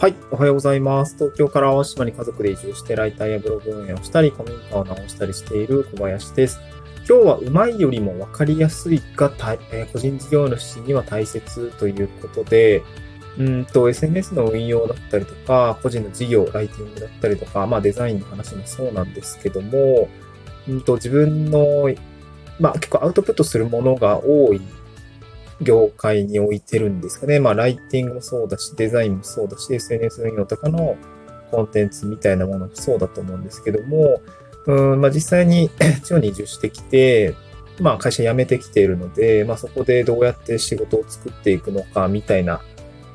はい、おはようございます。東京から淡島に家族で移住してライターやブログ運営をしたり、古民家を直したりしている小林です。今日はうまいよりも分かりやすいが、えー個人事業主には大切ということで、うんと、SNS の運用だったりとか、個人の事業、ライティングだったりとか、まあデザインの話もそうなんですけども、うんと、自分の、まあ結構アウトプットするものが多い業界に置いてるんですかね。まあ、ライティングもそうだし、デザインもそうだし、SNS 運用とかのコンテンツみたいなものもそうだと思うんですけども、うん、まあ、実際に地方に移住してきて、まあ、会社辞めてきているので、まあ、そこでどうやって仕事を作っていくのか、みたいな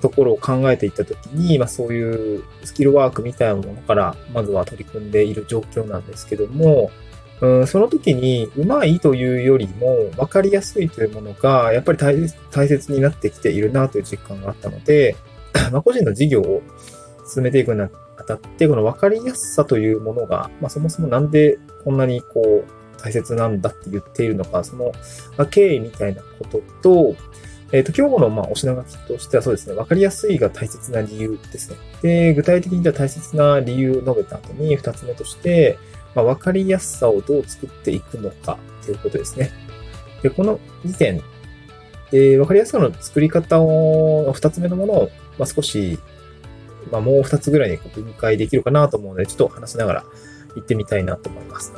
ところを考えていったときに、まあ、そういうスキルワークみたいなものから、まずは取り組んでいる状況なんですけども、うん、その時に、うまいというよりも、分かりやすいというものが、やっぱり大切になってきているなという実感があったので、まあ、個人の事業を進めていくにあたって、この分かりやすさというものが、まあ、そもそもなんでこんなにこう、大切なんだって言っているのか、その、まあ、経緯みたいなことと、えっ、と、今日の、まあ、お品書きとしてはそうですね、分かりやすいが大切な理由ですね。で、具体的にじゃあ大切な理由を述べた後に、二つ目として、まあ、分かりやすさをどう作っていくのかということですね。で、この2点、で、分かりやすさの作り方を、2つ目のものを、まあ、少し、まあ、もう2つぐらいに分解できるかなと思うので、ちょっと話しながら言ってみたいなと思います。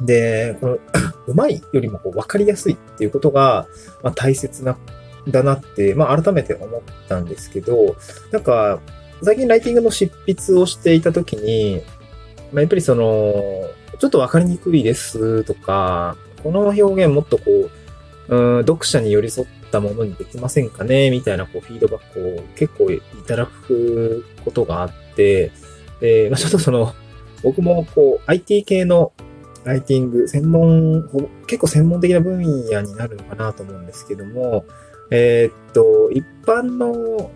で、この、うまいよりもこう分かりやすいっていうことが、まあ、大切な、だなって、まあ、改めて思ったんですけど、なんか、最近ライティングの執筆をしていたときに、まあ、やっぱりその、ちょっとわかりにくいですとか、この表現もっとこう、うん、読者に寄り添ったものにできませんかねみたいなこうフィードバックを結構いただくことがあって、で、まあ、ちょっとその、僕もこう IT 系のライティング、専門、結構専門的な分野になるのかなと思うんですけども、えーっと、一般の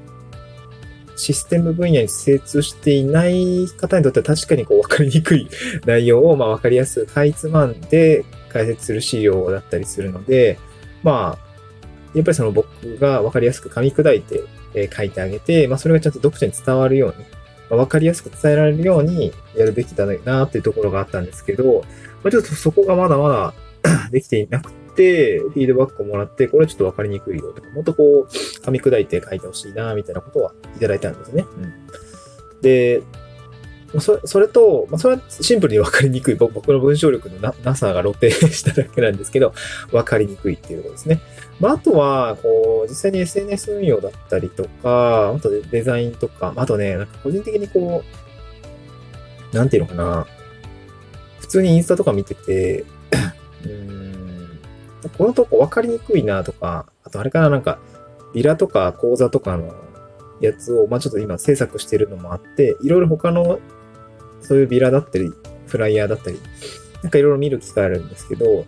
システム分野に精通していない方にとっては確かにこう分かりにくい内容をまあ分かりやすくかいつまんで解説する資料だったりするので、まあ、やっぱりその僕が分かりやすく噛み砕いてえ書いてあげて、まあそれがちゃんと読者に伝わるように、ま、分かりやすく伝えられるようにやるべきだなっていうところがあったんですけど、まあ、ちょっとそこがまだまだ できていなく、フィードバックをもらって、これちょっと分かりにくいよとか、もっとこう、噛み砕いて書いてほしいな、みたいなことはいただいたんですね。うん。で、それそれと、まあ、それはシンプルに分かりにくい。僕の文章力のななさが露呈しただけなんですけど、分かりにくいっていうところですね。まあ、あとは、こう、実際に SNS 運用だったりとか、あとデザインとか、あとね、なんか個人的にこう、なんていうのかな。普通にインスタとか見てて、このとこ分かりにくいなとか、あとあれかな、なんか、ビラとか講座とかのやつを、まあちょっと今制作してるのもあって、いろいろ他の、そういうビラだったり、フライヤーだったり、なんかいろいろ見る機会あるんですけど、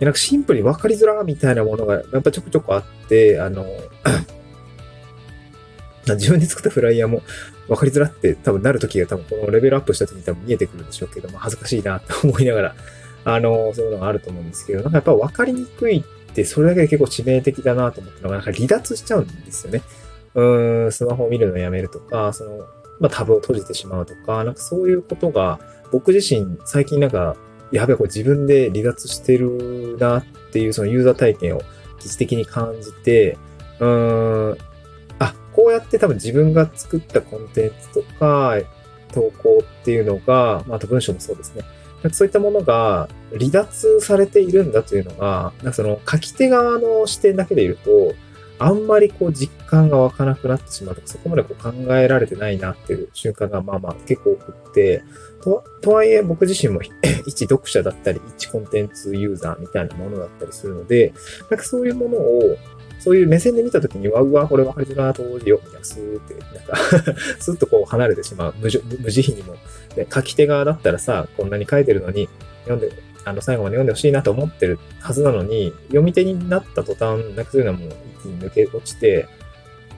なんかシンプルに分かりづらみたいなものがやっぱちょくちょくあって、あの、自分で作ったフライヤーも分かりづらって多分なる時が多分このレベルアップした時に多分見えてくるんでしょうけど、まあ恥ずかしいなと思いながら、あの、そういうのがあると思うんですけど、なんかやっぱ分かりにくいってそれだけで結構致命的だなと思ったのが、なんか離脱しちゃうんですよね。うーん、スマホを見るのをやめるとか、その、まあタブを閉じてしまうとか、なんかそういうことが僕自身最近なんか、やべえ、これ自分で離脱してるなっていうそのユーザー体験を疑似的に感じて、うーん、あ、こうやって多分自分が作ったコンテンツとか、投稿っていうのが、まあ、あと文章もそうですね。そういったものが離脱されているんだというのが、なんかその書き手側の視点だけでいると、あんまりこう実感が湧かなくなってしまうとか、そこまでこう考えられてないなっていう瞬間がまあまあ結構多くって、ととはいえ僕自身も 一読者だったり、一コンテンツユーザーみたいなものだったりするので、なんかそういうものを、そういう目線で見たときには、うわ、これ分かりづらいな、当時よ、みたいな、スーって、なんか スーッとこう離れてしまう。無無慈悲にも。で、書き手側だったらさ、こんなに書いてるのに、読んで、あの、最後まで読んでほしいなと思ってるはずなのに、読み手になった途端、なんかそういうのはもう一気に抜け落ちて、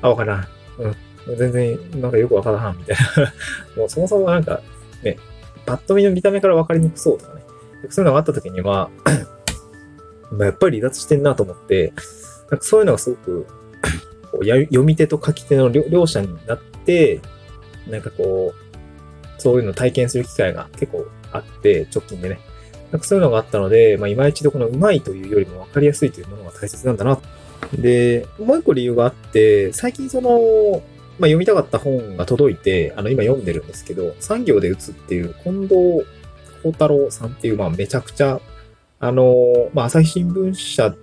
あ、わからん。うん。全然、なんかよくわからん、みたいな。もうそもそもなんか、ね、パッと見の見た目からわかりにくそうとかね。そういうのがあった時には、まあやっぱり離脱してんなと思って、なんかそういうのがすごく、こうや読み手と書き手の両者になって、なんかこう、そういうのを体験する機会が結構あって、直近でね。なんかそういうのがあったので、まあ今一度このうまいというよりも分かりやすいというものが大切なんだな。で、もう一個理由があって、最近その、まあ読みたかった本が届いて、あの今読んでるんですけど、産業で打つっていう近藤幸太郎さんっていう、まあめちゃくちゃ、あの、まあ朝日新聞社、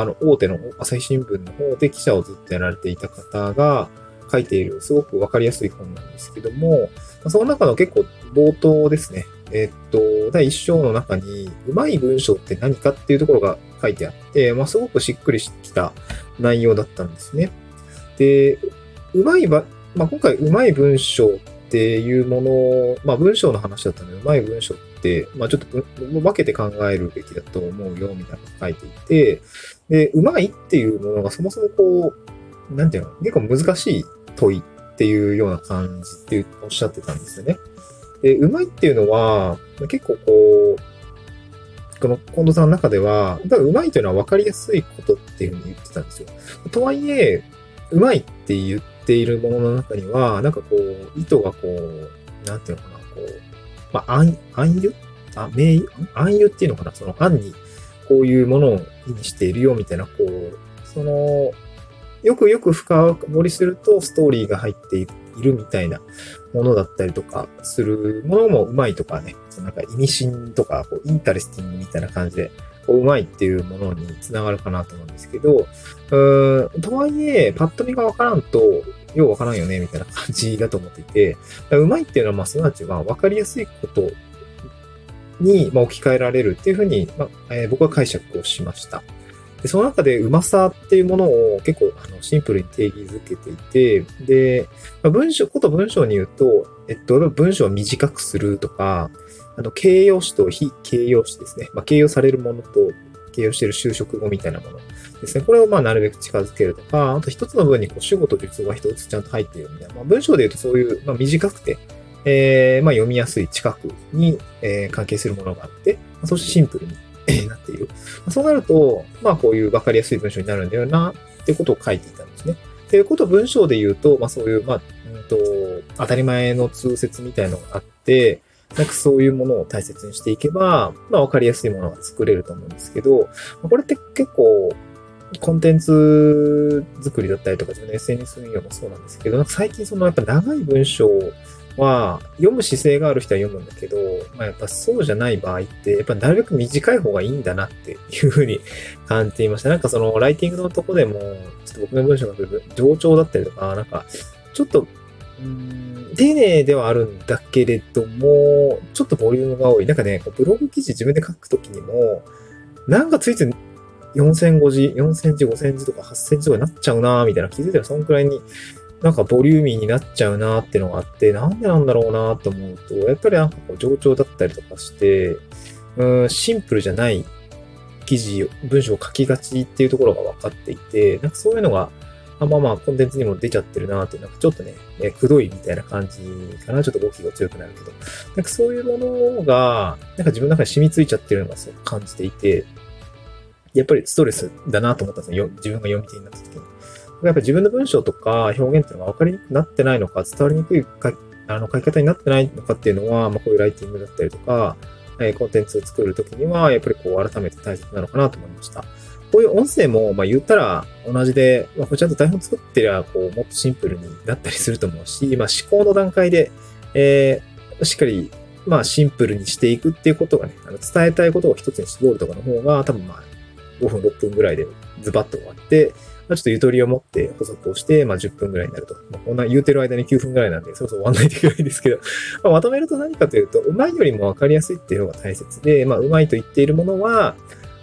あの大手の朝日新聞の方で記者をずっとやられていた方が書いているすごくわかりやすい本なんですけども、その中の結構冒頭ですね、えっと、第1章の中に、うまい文章って何かっていうところが書いてあって、まあ、すごくしっくりしてきた内容だったんですね。で、うまいば、まあ、今回うまい文章っていうものまあ、文章の話だったので、うまい文章って、まあ、ちょっと分けて考えるべきだと思うよ、みたいなのが書いていて、で、うまいっていうものがそもそもこう、なんていうの、結構難しい問いっていうような感じっておっしゃってたんですよね。で、うまいっていうのは、結構こう、この近藤さんの中では、うまいというのは分かりやすいことっていうふうに言ってたんですよ。とはいえ、うまいって言っているものの中には、なんかこう、意図がこう、なんていうのかな、こう、まあ、暗、暗喩？あ、名暗喩っていうのかな？その暗に、こういうものを意味しているよみたいな、こう、その、よくよく深掘りするとストーリーが入っているみたいなものだったりとかするものもうまいとかね、なんか意味深とか、こう interesting みたいな感じで、こううまいっていうものにつながるかなと思うんですけど、うーんとはいえ、パッと見がわからんと、ようわからんよね、みたいな感じだと思っていて、うまいっていうのは、まあ、すなわちはわかりやすいことに、まあ、置き換えられるっていうふうに、まあえー、僕は解釈をしました。で、その中でうまさっていうものを結構あのシンプルに定義づけていて、で、まあ、文章、こと文章に言うと、えっと、文章を短くするとか、あの、形容詞と非形容詞ですね。まあ、形容されるものと形容している就職語みたいなものですね。これをまあなるべく近づけるとか、あと一つの文にこう主語と述語が一つちゃんと入っているみたいな。まあ、文章で言うとそういう、まあ、短くて、えー、まあ読みやすい近くに、えー、関係するものがあって、まあ、そしてシンプルになっている。まそうなると、まあこういう分かりやすい文章になるんだよな、っていうことを書いていたんですね。ということを文章で言うと、まあそういう、まあ、うんと、当たり前の通説みたいのがあって、なんかそういうものを大切にしていけば、まあ分かりやすいものが作れると思うんですけど、これって結構、コンテンツ作りだったりとか、自分の SNS 運用もそうなんですけど、最近そのやっぱ長い文章は、読む姿勢がある人は読むんだけど、まあやっぱそうじゃない場合って、やっぱなるべく短い方がいいんだなっていうふうに感じていました。なんかそのライティングのとこでも、ちょっと僕の文章が上調だったりとか、なんか、ちょっと、丁寧ではあるんだけれども、ちょっとボリュームが多い。なんかね、ブログ記事自分で書くときにも、なんかついつい4セン字、4センチ、5センチとか8センチとかになっちゃうなみたいな気づいたらそんくらいになんかボリューミーになっちゃうなっていうのがあって、なんでなんだろうなと思うと、やっぱりなんかこう上調だったりとかして、うん、シンプルじゃない記事、文章を書きがちっていうところが分かっていて、なんかそういうのが、まあまあコンテンツにも出ちゃってるなっていう、なんかちょっとね、えくどいみたいな感じかな。ちょっと語気が強くなるけど。なんかそういうものが、なんか自分の中に染みついちゃってるのがすごく感じていて、やっぱりストレスだなと思ったんですよ。自分が読み手になった時に。やっぱ自分の文章とか表現っていうのが分かりにくくなってないのか、伝わりにくいかあの書き方になってないのかっていうのは、まあ、こういうライティングだったりとか、えコンテンツを作るときには、やっぱりこう改めて大切なのかなと思いました。こういう音声も、まあ言ったら同じで、まあ、ちゃんと台本作ってりゃ、こう、もっとシンプルになったりすると思うし、まあ思考の段階で、えー、しっかり、まあシンプルにしていくっていうことがね、あの伝えたいことを一つに絞るとかの方が、多分まあ、5分、6分ぐらいでズバッと終わって、まあ、ちょっとゆとりを持って補足をして、まあ、10分ぐらいになると。まあ、こんな言うてる間に9分ぐらいなんで、そろそろ終わんないといけないんですけど、まあ、まとめると何かというと、うまいよりもわかりやすいっていうのが大切で、まあ、うまいと言っているものは、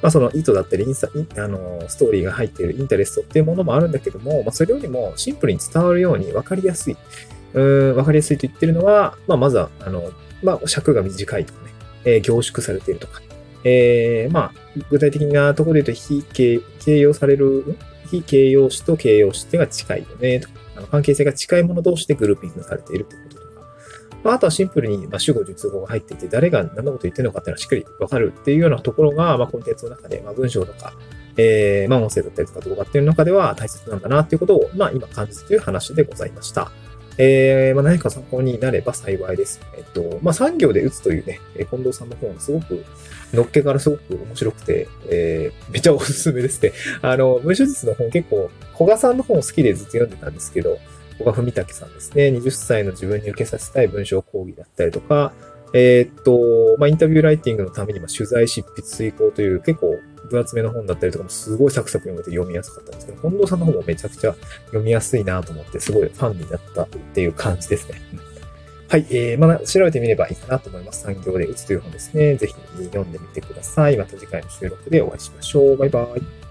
まあ、その意図だったり、インスタ、あの、ストーリーが入っているインタレストっていうものもあるんだけども、まあ、それよりもシンプルに伝わるようにわかりやすい。うん、わかりやすいと言ってるのは、まあ、まずは、あの、まあ、尺が短いとかね、えー、凝縮されているとか、えー、まあ、具体的なところで言うと、非形容される、非形容詞と形容詞っていうのが近いよね、とか、あの関係性が近いもの同士でグルーピングされているってこと、まあ、あとはシンプルに、まあ、主語、述語が入っていて、誰が何のこと言ってるのかっていうのはしっかりわかるっていうようなところが、まあ、コンテンツの中で、まあ、文章とか、えー、まあ、音声だったりとか動画っていう中では大切なんだなっていうことを、まあ、今感じたという話でございました。えー、まあ、何か参考になれば幸いです。えっと、まあ、産業で打つというね、近藤さんの本、すごく、のっけからすごく面白くて、えー、めっちゃおすすめですね。あの、文章術の本結構、古賀さんの本好きでずっと読んでたんですけど、古賀文武さんですね。20歳の自分に受けさせたい文章講義だったりとか、えー、っと、まあ、インタビューライティングのために、ま、取材執筆遂行という結構分厚めの本だったりとかもすごいサクサク読めて読みやすかったんですけど、近藤さんの方もめちゃくちゃ読みやすいなと思って、すごいファンになったっていう感じですね。はい。えー、まあ、調べてみればいいかなと思います。産業で打つという本ですね。ぜひ読んでみてください。また次回の収録でお会いしましょう。バイバイ。